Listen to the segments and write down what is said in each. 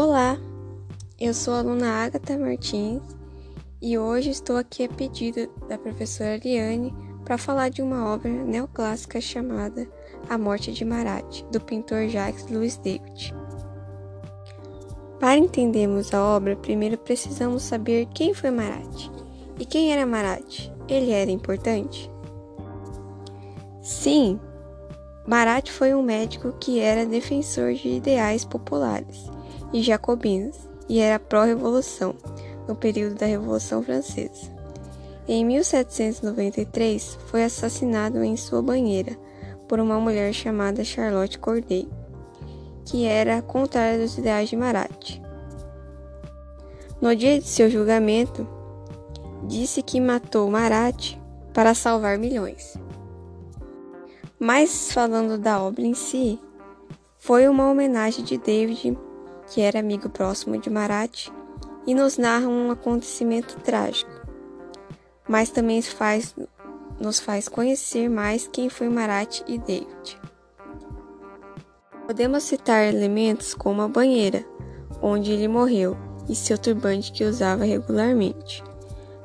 Olá, eu sou a aluna Agatha Martins e hoje estou aqui a pedido da professora Ariane para falar de uma obra neoclássica chamada A Morte de Marat, do pintor Jacques Louis David. Para entendermos a obra, primeiro precisamos saber quem foi Marat. E quem era Marat? Ele era importante? Sim, Marat foi um médico que era defensor de ideais populares e jacobinos e era pró-revolução no período da Revolução Francesa. Em 1793, foi assassinado em sua banheira por uma mulher chamada Charlotte Corday, que era contrária dos ideais de Marat. No dia de seu julgamento, disse que matou Marat para salvar milhões. Mas falando da obra em si, foi uma homenagem de David, que era amigo próximo de Marat, e nos narra um acontecimento trágico, mas também faz, nos faz conhecer mais quem foi Marat e David. Podemos citar elementos como a banheira, onde ele morreu, e seu turbante que usava regularmente.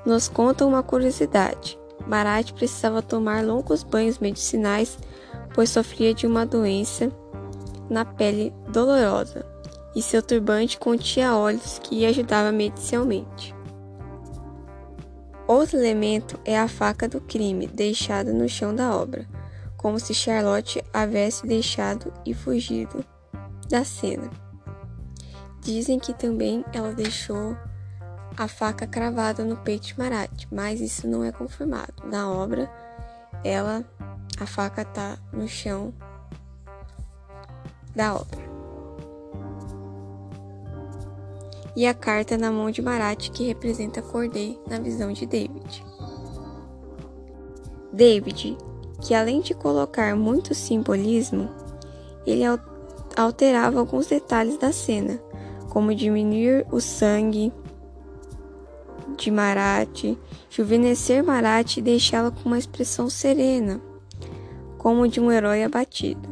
Nos conta uma curiosidade. Marat precisava tomar longos banhos medicinais, pois sofria de uma doença na pele dolorosa, e seu turbante continha óleos que ajudava medicinalmente. Outro elemento é a faca do crime, deixada no chão da obra, como se Charlotte houvesse deixado e fugido da cena. Dizem que também ela deixou a faca cravada no peito de Marat, mas isso não é confirmado. Na obra, ela a faca está no chão da obra. E a carta na mão de Marat que representa Corday na visão de David. David, que além de colocar muito simbolismo, ele alterava alguns detalhes da cena, como diminuir o sangue, de Marat, juvenescer Marat e deixá-la com uma expressão serena, como de um herói abatido.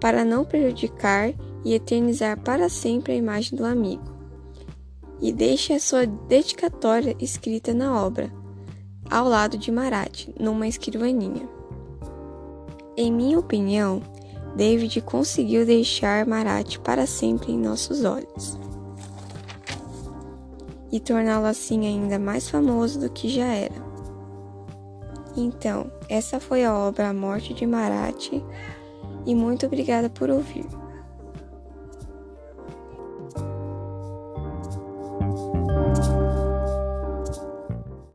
Para não prejudicar e eternizar para sempre a imagem do amigo. E deixe a sua dedicatória escrita na obra, ao lado de Marat, numa escrivaninha. Em minha opinião, David conseguiu deixar Marat para sempre em nossos olhos e torná-lo assim ainda mais famoso do que já era. Então, essa foi a obra A Morte de Marat e muito obrigada por ouvir.